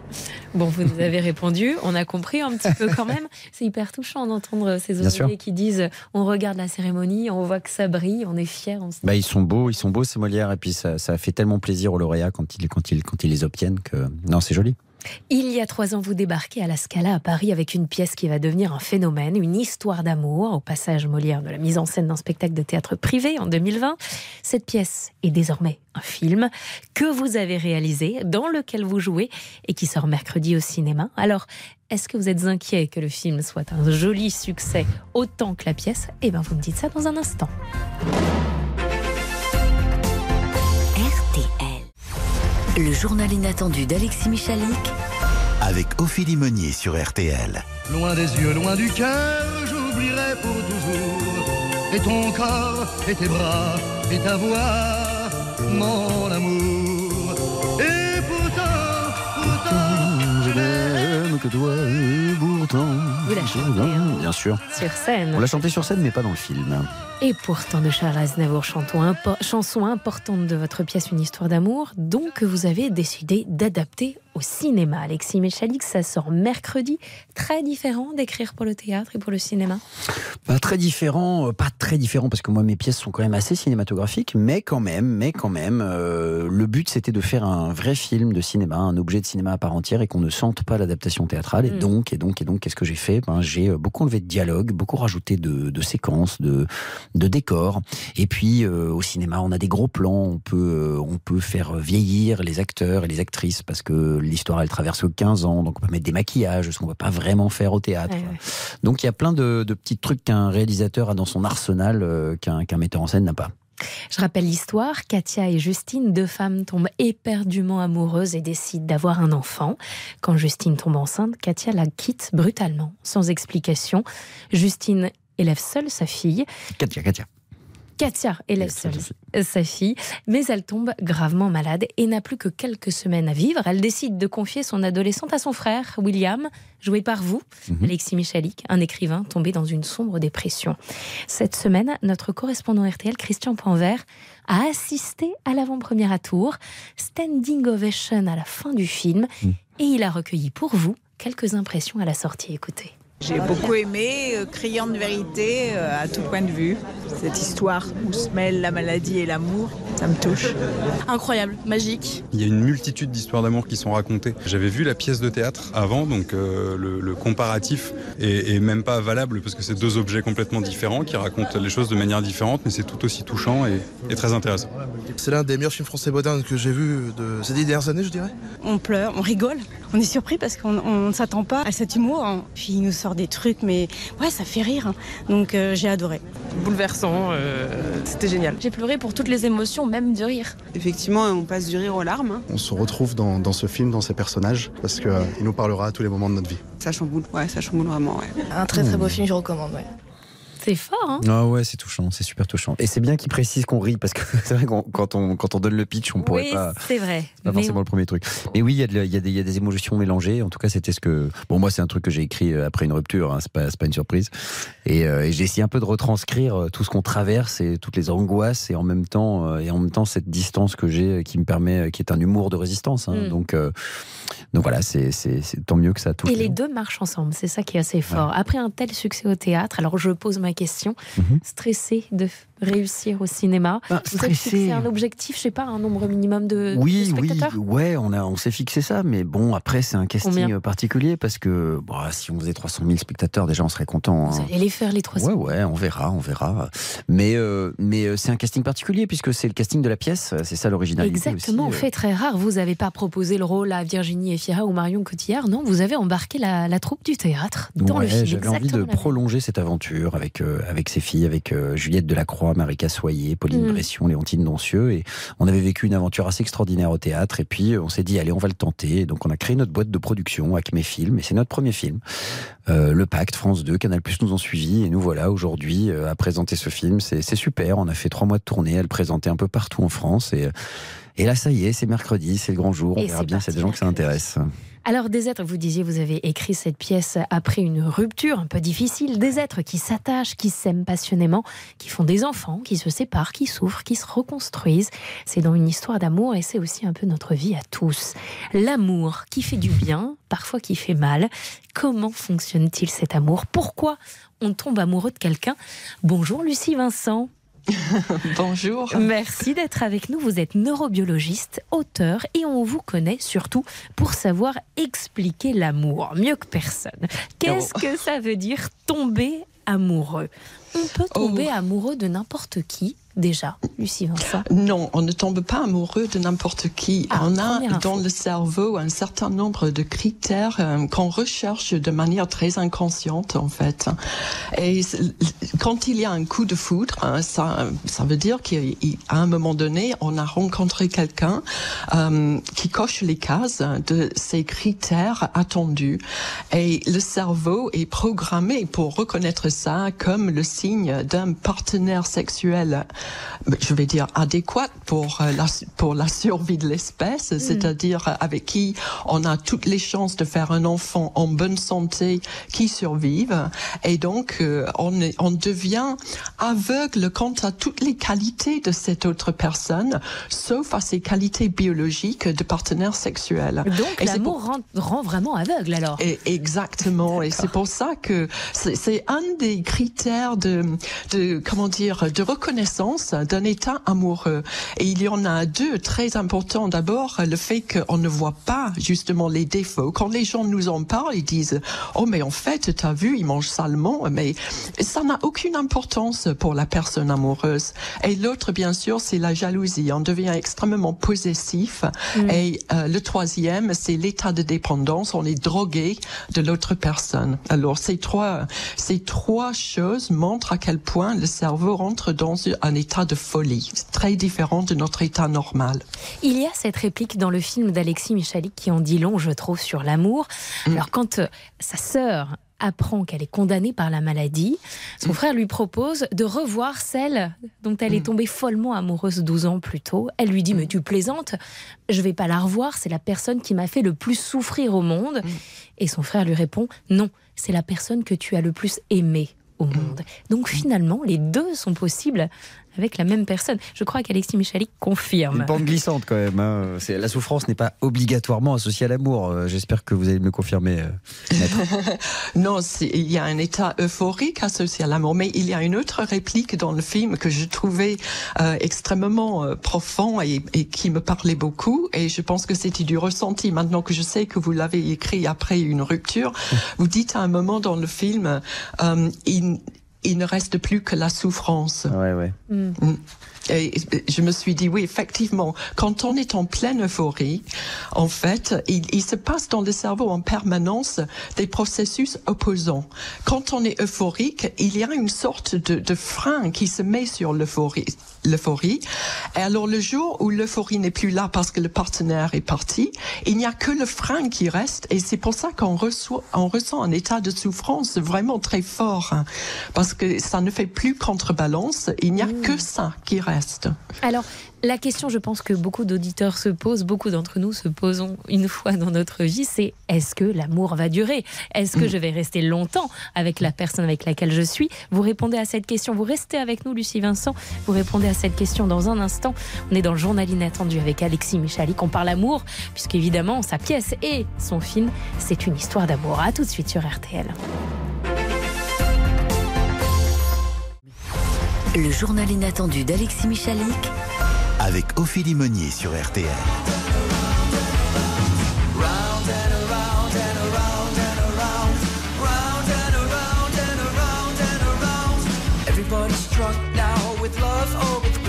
Bon, vous nous avez répondu, on a compris un petit peu quand même. C'est hyper touchant d'entendre ces ouvriers qui disent on regarde la cérémonie, on voit que ça brille, on est fiers. On se... Bah, ils sont beaux, ils sont beaux ces Molières, et puis ça, ça fait tellement plaisir aux lauréats quand ils, quand ils, quand ils les obtiennent que non, c'est joli. Il y a trois ans, vous débarquez à la Scala à Paris avec une pièce qui va devenir un phénomène, une histoire d'amour, au passage Molière de la mise en scène d'un spectacle de théâtre privé en 2020. Cette pièce est désormais un film que vous avez réalisé, dans lequel vous jouez et qui sort mercredi au cinéma. Alors, est-ce que vous êtes inquiet que le film soit un joli succès autant que la pièce? Eh bien, vous me dites ça dans un instant. Le journal inattendu d'Alexis Michalik. Avec Ophélie Meunier sur RTL. Loin des yeux, loin du cœur, j'oublierai pour toujours. Et ton corps, et tes bras, et ta voix, mon amour. Que toi, et pourtant. Vous la chantez, hein. Bien sûr. Sur scène. On l'a chanté sur scène, mais pas dans le film. Et pourtant de Charles Aznavour, impo- chanson importante de votre pièce Une histoire d'amour, donc que vous avez décidé d'adapter au cinéma. Alexis Michalik, ça sort mercredi, très différent d'écrire pour le théâtre et pour le cinéma? Pas très différent, euh, pas très différent parce que moi mes pièces sont quand même assez cinématographiques, mais quand même, mais quand même, euh, le but c'était de faire un vrai film de cinéma, un objet de cinéma à part entière et qu'on ne sente pas l'adaptation théâtrale. Et Mm. donc, et donc, et donc, qu'est-ce que j'ai fait? Ben, J'ai euh, beaucoup enlevé de dialogue, beaucoup rajouté de, de séquences, de, de décors. Et puis euh, au cinéma, on a des gros plans, on peut, on peut faire vieillir les acteurs et les actrices parce que l'histoire elle traverse 15 ans, donc on peut mettre des maquillages, ce qu'on ne va pas vraiment faire au théâtre. Ouais, ouais. Donc il y a plein de, de petits trucs qu'un réalisateur a dans son arsenal euh, qu'un qu'un metteur en scène n'a pas. Je rappelle l'histoire, Katia et Justine, deux femmes tombent éperdument amoureuses et décident d'avoir un enfant. Quand Justine tombe enceinte, Katia la quitte brutalement, sans explication. Justine élève seule sa fille. Katia, Katia. Katia élève seule sa fille, mais elle tombe gravement malade et n'a plus que quelques semaines à vivre. Elle décide de confier son adolescente à son frère, William, joué par vous, Alexis Michalik, un écrivain tombé dans une sombre dépression. Cette semaine, notre correspondant RTL, Christian Panvert, a assisté à l'avant-première à Tours, standing ovation à la fin du film, et il a recueilli pour vous quelques impressions à la sortie. Écoutez. J'ai beaucoup aimé, euh, criant de vérité euh, à tout point de vue. Cette histoire où se mêlent la maladie et l'amour, ça me touche. Incroyable, magique. Il y a une multitude d'histoires d'amour qui sont racontées. J'avais vu la pièce de théâtre avant, donc euh, le, le comparatif est, est même pas valable parce que c'est deux objets complètement différents qui racontent les choses de manière différente, mais c'est tout aussi touchant et, et très intéressant. C'est l'un des meilleurs films français modernes que j'ai vu de ces dix dernières années, je dirais. On pleure, on rigole. On est surpris parce qu'on on ne s'attend pas à cet humour. hein. Puis il nous sort des trucs, mais ouais, ça fait rire. hein. Donc euh, j'ai adoré. Bouleversant, euh, c'était génial. J'ai pleuré pour toutes les émotions, même du rire. Effectivement, on passe du rire aux larmes. hein. On se retrouve dans, dans ce film, dans ces personnages, parce qu'il nous parlera à tous les moments de notre vie. Ça chamboule, ouais, ça chamboule vraiment, ouais. Un très très beau film, je recommande. Ouais. C'est fort, hein Ah ouais, c'est touchant, c'est super touchant. Et c'est bien qu'il précise qu'on rit parce que c'est vrai qu'on quand on, quand on donne le pitch, on pourrait Oui, pas. c'est vrai. c'est Pas forcément le premier truc. Mais oui, il y, y, y a des émotions mélangées. En tout cas, c'était ce que. Bon, moi, c'est un truc que j'ai écrit euh, après une rupture. Hein, c'est pas, c'est pas une surprise. Et, euh, et j'ai essayé un peu de retranscrire euh, tout ce qu'on traverse et toutes les angoisses et en même temps, euh, et en même temps cette distance que j'ai qui me permet, qui est un humour de résistance. hein. Mm. Donc, euh, donc voilà, c'est c'est- c'est tant mieux que ça touche. Et les deux marchent ensemble, c'est ça qui est assez fort. Après un tel succès au théâtre, alors je pose ma question, Mhm. stressé de réussir au cinéma Bah, stressé. fixé un objectif, je sais pas, un nombre minimum de, de Oui, oui, spectateurs ouais, on a, on s'est fixé ça, mais bon, après c'est un casting Combien euh, particulier parce que bon, si on faisait 300 000 spectateurs, déjà on serait content. Vous hein. allez les faire les 300 Ouais, ouais, on verra, on verra. Mais, euh, mais euh, c'est un casting particulier puisque c'est le casting de la pièce, c'est ça l'originalité Exactement, aussi. fait très rare. Vous n'avez pas proposé le rôle à Virginie Efira ou Marion Cotillard, non, vous avez embarqué la, la troupe du théâtre dans Ouais, le film. J'avais envie de prolonger cette aventure avec, euh, avec ses filles, avec euh, Juliette Delacroix, Marika Soyer, Pauline Mm. Bression, Léontine Doncieux. Et on avait vécu une aventure assez extraordinaire au théâtre. Et puis euh, on s'est dit, allez, on va le tenter. Et donc on a créé notre boîte de production, Acme Film. Et c'est notre premier film. Euh, le Pacte, France 2, Canal Plus nous ont suivis. Et nous voilà aujourd'hui euh, à présenter ce film. C'est super. On a fait trois mois de tournée à le présenter un peu partout en France. Et, et là, ça y est, c'est mercredi, c'est le grand jour. On verra bien s'il y a des gens que ça intéresse. Alors, des êtres, vous disiez, vous avez écrit cette pièce après une rupture un peu difficile. Des êtres qui s'attachent, qui s'aiment passionnément, qui font des enfants, qui se séparent, qui souffrent, qui se reconstruisent. C'est dans une histoire d'amour et c'est aussi un peu notre vie à tous. L'amour qui fait du bien, parfois qui fait mal. Comment fonctionne-t-il cet amour? Pourquoi on tombe amoureux de quelqu'un? Bonjour Lucie Vincent. Bonjour. Merci d'être avec nous. Vous êtes neurobiologiste, auteur et on vous connaît surtout pour savoir expliquer l'amour mieux que personne. Qu'est-ce Oh. que ça veut dire tomber amoureux? On peut tomber amoureux de n'importe qui déjà, Lucie Vincent. Non, on ne tombe pas amoureux de n'importe qui. Ah, on a dans le cerveau un certain nombre de critères euh, qu'on recherche de manière très inconsciente en fait. Et quand il y a un coup de foudre, hein, ça, ça veut dire qu'à un moment donné, on a rencontré quelqu'un euh, qui coche les cases de ces critères attendus. Et le cerveau est programmé pour reconnaître ça comme le signe d'un partenaire sexuel, je vais dire adéquat pour euh, la, pour la survie de l'espèce, c'est-à-dire avec qui on a toutes les chances de faire un enfant en bonne santé qui survive. Et donc, euh, on, est- on devient aveugle quant à toutes les qualités de cette autre personne, sauf à ses qualités biologiques de partenaire sexuel. Donc Et c'est pour- l'amour rend, rend vraiment aveugle alors. et exactement, et c'est pour ça que c'est c'est un des critères de, de comment dire de reconnaissance d'un état amoureux. Et il y en a deux très importants. D'abord, le fait qu'on ne voit pas justement les défauts. Quand les gens nous en parlent, ils disent oh mais en fait t'as vu il mange salement, mais ça n'a aucune importance pour la personne amoureuse. Et l'autre bien sûr c'est la jalousie. On devient extrêmement possessif. Mm. Et euh, le troisième c'est l'état de dépendance. On est drogué de l'autre personne. Alors ces trois ces trois choses montrent à quel point le cerveau rentre dans un état de folie. Très différent de notre état normal. Il y a cette réplique dans le film d'Alexis Michalik qui en dit long, je trouve, sur l'amour. Mm. Alors quand euh, sa sœur apprend qu'elle est condamnée par la maladie, son frère lui propose de revoir celle dont elle est tombée follement amoureuse 12 ans plus tôt. Elle lui dit Mais tu plaisantes, je vais pas la revoir, c'est la personne qui m'a fait le plus souffrir au monde. Et son frère lui répond Non, c'est la personne que tu as le plus aimée au monde. Donc finalement, les deux sont possibles avec la même personne. Je crois qu'Alexis Michalik confirme. Une pente glissante quand même. hein. C'est- La souffrance n'est pas obligatoirement associée à l'amour. Euh, J'espère que vous allez me le confirmer. euh, non, c'est- il y a un état euphorique associé à l'amour, mais il y a une autre réplique dans le film que je trouvais euh, extrêmement euh, profond et, et qui me parlait beaucoup. Et je pense que c'était du ressenti. Maintenant que je sais que vous l'avez écrit après une rupture, vous dites à un moment dans le film, euh, il, il ne reste plus que la souffrance. Ouais, ouais. Mm. Et je me suis dit, oui, effectivement, quand on est en pleine euphorie, en fait, il, il se passe dans le cerveau en permanence des processus opposants. Quand on est euphorique, il y a une sorte de, de frein qui se met sur l'euphorie. L'euphorie. Et alors le jour où l'euphorie n'est plus là parce que le partenaire est parti, il n'y a que le frein qui reste. Et c'est pour ça qu'on reçoit, on ressent un état de souffrance vraiment très fort, hein, parce que ça ne fait plus contrebalance. Il n'y a que ça qui reste. Alors, la question, je pense que beaucoup d'auditeurs se posent, beaucoup d'entre nous se posons une fois dans notre vie, c'est est-ce que l'amour va durer? Est-ce que je vais rester longtemps avec la personne avec laquelle je suis? Vous répondez à cette question, vous restez avec nous, Lucie Vincent, vous répondez à cette question dans un instant. On est dans le journal inattendu avec Alexis Michalik, on parle amour, puisqu'évidemment, sa pièce et son film, c'est une histoire d'amour. À tout de suite sur RTL. Le journal inattendu d'Alexis Michalik Avec Ophélie Meunier sur RTL.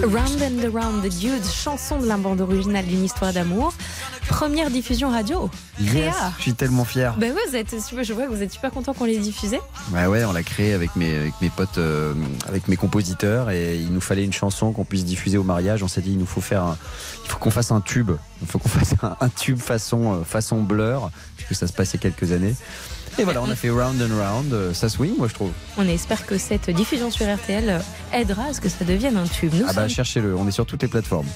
Round and Around the Dudes, chanson de la bande originale d'une histoire d'amour. Première diffusion radio. Yes, Créa. je suis tellement fier. Ben ouais, vous êtes, super- je vois que vous êtes super content qu'on les diffusait. Ouais, ouais, on l'a créé avec mes, avec mes potes, euh, avec mes compositeurs, et il nous fallait une chanson qu'on puisse diffuser au mariage. On s'est dit, il nous faut faire, un- il faut qu'on fasse un tube. Il faut qu'on fasse un, un tube façon, euh, façon Blur, puisque ça se a quelques années. Et voilà, on a fait Round and Round. euh, Ça swing, moi je trouve. On espère que cette diffusion sur RTL aidera à ce que ça devienne un tube. Nous Ah bah sommes- cherchez-le, on est sur toutes les plateformes.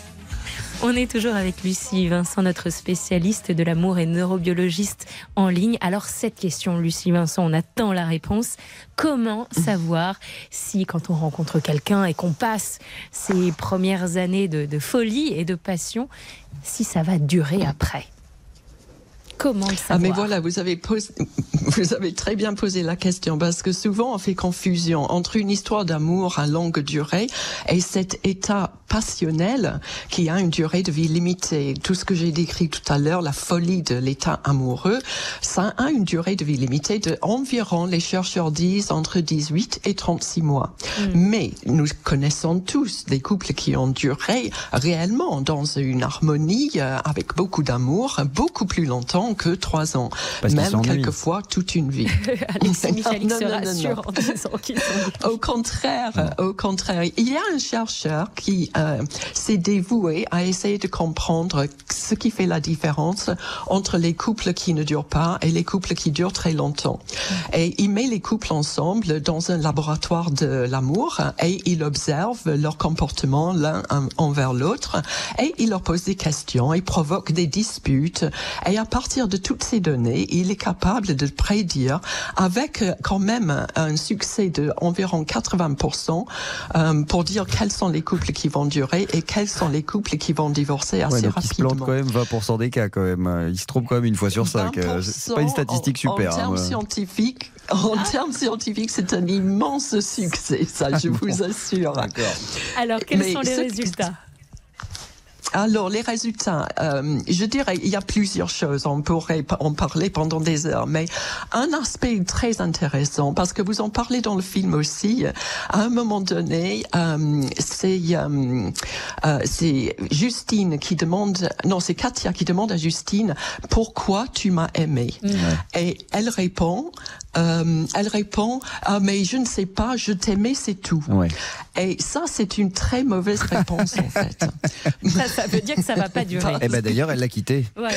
On est toujours avec Lucie Vincent, notre spécialiste de l'amour et neurobiologiste en ligne. Alors cette question, Lucie Vincent, on attend la réponse. Comment savoir si quand on rencontre quelqu'un et qu'on passe ces premières années de, de folie et de passion, si ça va durer après? Comment le Ah mais voilà, vous avez, posé- vous avez très bien posé la question parce que souvent on fait confusion entre une histoire d'amour à longue durée et cet état passionnel qui a une durée de vie limitée. Tout ce que j'ai décrit tout à l'heure, la folie de l'état amoureux, ça a une durée de vie limitée de environ, les chercheurs disent, entre 18 et 36 mois. Mais nous connaissons tous des couples qui ont duré réellement dans une harmonie euh, avec beaucoup d'amour, beaucoup plus longtemps que trois ans. Parce Même quelquefois toute une vie. Alexis Michalik Non, se non, non, non. rassure en disant qu'ils sont Au contraire, au contraire, il y a un chercheur qui euh, s'est dévoué à essayer de comprendre ce qui fait la différence entre les couples qui ne durent pas et les couples qui durent très longtemps. Et il met les couples ensemble dans un laboratoire de l'amour et il observe leur comportement l'un en- envers l'autre et il leur pose des questions, il provoque des disputes et à partir de toutes ces données, il est capable de prédire avec euh, quand même un succès de environ 80% euh, pour dire quels sont les couples qui vont durer et quels sont les couples qui vont divorcer Ouais, assez donc il se plante rapidement. quand même 20% des cas quand même. Euh, Il se trompe quand même une fois sur 5. C'est pas une statistique en, super. En termes hein. scientifiques, en termes scientifiques, c'est un immense succès, ça, je vous assure. Alors, quels Mais sont les ce- résultats? Alors, les résultats, euh, je dirais, il y a plusieurs choses. On pourrait en parler pendant des heures, mais un aspect très intéressant, parce que vous en parlez dans le film aussi, à un moment donné, euh, c'est euh, euh, c'est Justine qui demande, non, c'est Katia qui demande à Justine, pourquoi tu m'as aimé? Et elle répond, euh, elle répond, ah, mais je ne sais pas, je t'aimais, c'est tout. Ouais. Et ça, c'est une très mauvaise réponse, en fait. ça, ça veut dire que ça va pas durer. Eh ben d'ailleurs, elle l'a quitté. Ouais.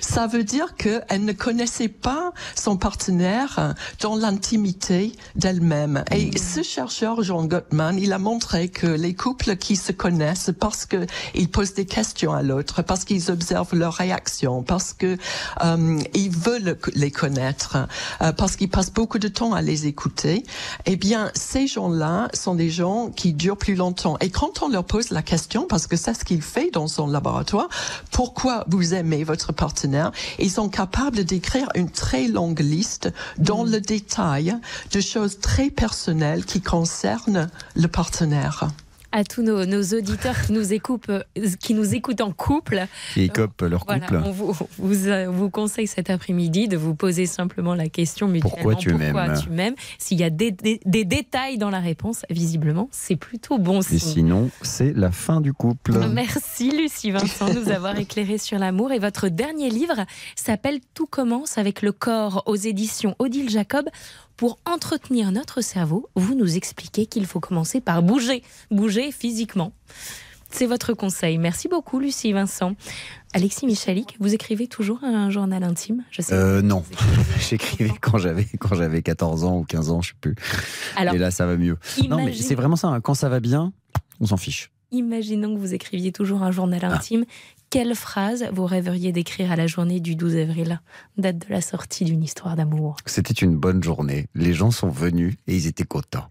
Ça veut dire qu'elle ne connaissait pas son partenaire dans l'intimité d'elle-même. Et ce chercheur, Jean Gottman, il a montré que les couples qui se connaissent parce que ils posent des questions à l'autre, parce qu'ils observent leurs réactions, parce que euh, ils veulent les connaître, euh, parce qu'ils passent beaucoup de temps à les écouter, eh bien, ces gens-là sont des gens qui durent plus longtemps. Et quand on leur pose la question, parce que c'est ce qu'il fait dans son laboratoire, pourquoi vous aimez votre partenaire, ils sont capables d'écrire une très longue liste dans le détail de choses très personnelles qui concernent le partenaire. À tous nos, nos auditeurs qui nous, écoutent, euh, qui nous écoutent en couple, Qui écopent leur voilà, couple. on vous, vous, euh, vous conseille cet après-midi de vous poser simplement la question Pourquoi tu m'aimes tu m'aimes. S'il y a des, des- des détails dans la réponse, visiblement, c'est plutôt bon signe. Et sinon, c'est la fin du couple. Merci Lucie Vincent de nous avoir éclairé sur l'amour. Et votre dernier livre s'appelle Tout commence avec le corps aux éditions Odile Jacob. Pour entretenir notre cerveau, vous nous expliquez qu'il faut commencer par bouger, bouger physiquement. C'est votre conseil. Merci beaucoup Lucie Vincent. Alexis Michalik, vous écrivez toujours un journal intime Je sais. Euh, non, j'écrivais quand j'avais quand j'avais 14 ans ou 15 ans, je sais plus. Alors, Et là, ça va mieux. Non, mais c'est vraiment ça. hein. Quand ça va bien, on s'en fiche. Imaginons que vous écriviez toujours un journal Ah. Quelle phrase vous rêveriez d'écrire à la journée du 12 avril, date de la sortie d'une histoire d'amour C'était une bonne journée. Les gens sont venus et ils étaient contents.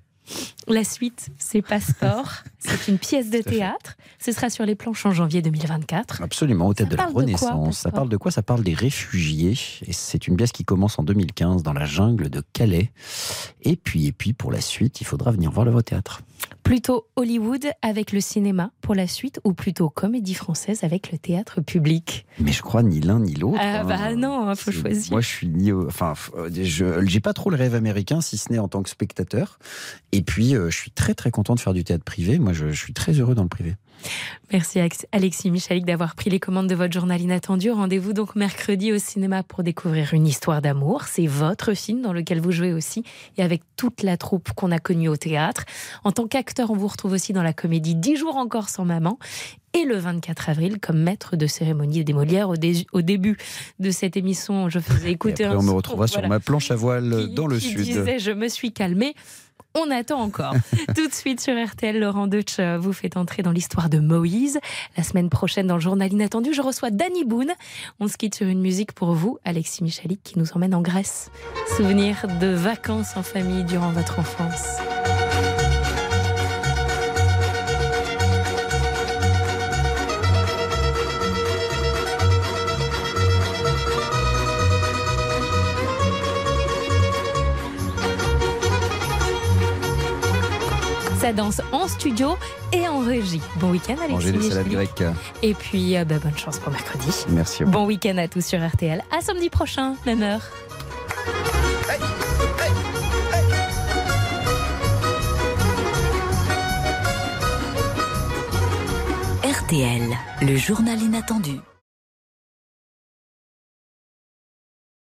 La suite, c'est Passeport. c'est une pièce de théâtre. Ce sera sur les planches en janvier 2024. Absolument, au tête de la parle de quoi, Renaissance. ça parle de quoi? Ça parle des réfugiés. Et c'est une pièce qui commence en 2015 dans la jungle de Calais. Et puis, et puis pour la suite, il faudra venir voir le théâtre. Plutôt Hollywood avec le cinéma pour la suite ou plutôt comédie française avec le théâtre public? Mais je crois ni l'un ni l'autre. Ah hein. bah non, il faut choisir. Moi, je suis ni. Enfin, euh, je j'ai pas trop le rêve américain, si ce n'est en tant que spectateur. Et puis, euh, je suis très très content de faire du théâtre privé. Moi, je, je suis très heureux dans le privé. Merci Alex- Alexis Michalik d'avoir pris les commandes de votre journal inattendu. Rendez-vous donc mercredi au cinéma pour découvrir une histoire d'amour. C'est votre film dans lequel vous jouez aussi et avec toute la troupe qu'on a connue au théâtre. En tant qu'acteur, on vous retrouve aussi dans la comédie 10 jours encore sans maman. Et le 24 avril, comme maître de cérémonie des Molières, au, dé- au début de cette émission, je faisais Et écouter après, un on me retrouvera sur ma planche à voile dans le qui sud. disait Je me suis calmée. On attend encore. Tout de suite sur RTL, Laurent Deutsch euh, vous fait entrer dans l'histoire de Moïse. La semaine prochaine, dans le journal inattendu, je reçois Danny Boone. On se quitte sur une musique pour vous, Alexis Michalik, qui nous emmène en Grèce. Souvenir de vacances en famille durant votre enfance. Ça danse en studio et en régie. Bon week-end, Alexis Manger des salades Michalik. grecques. Et puis, euh, bah, bonne chance pour mercredi. Merci. à vous. Bon week-end à tous sur RTL. À samedi prochain, même heure. RTL, le journal inattendu.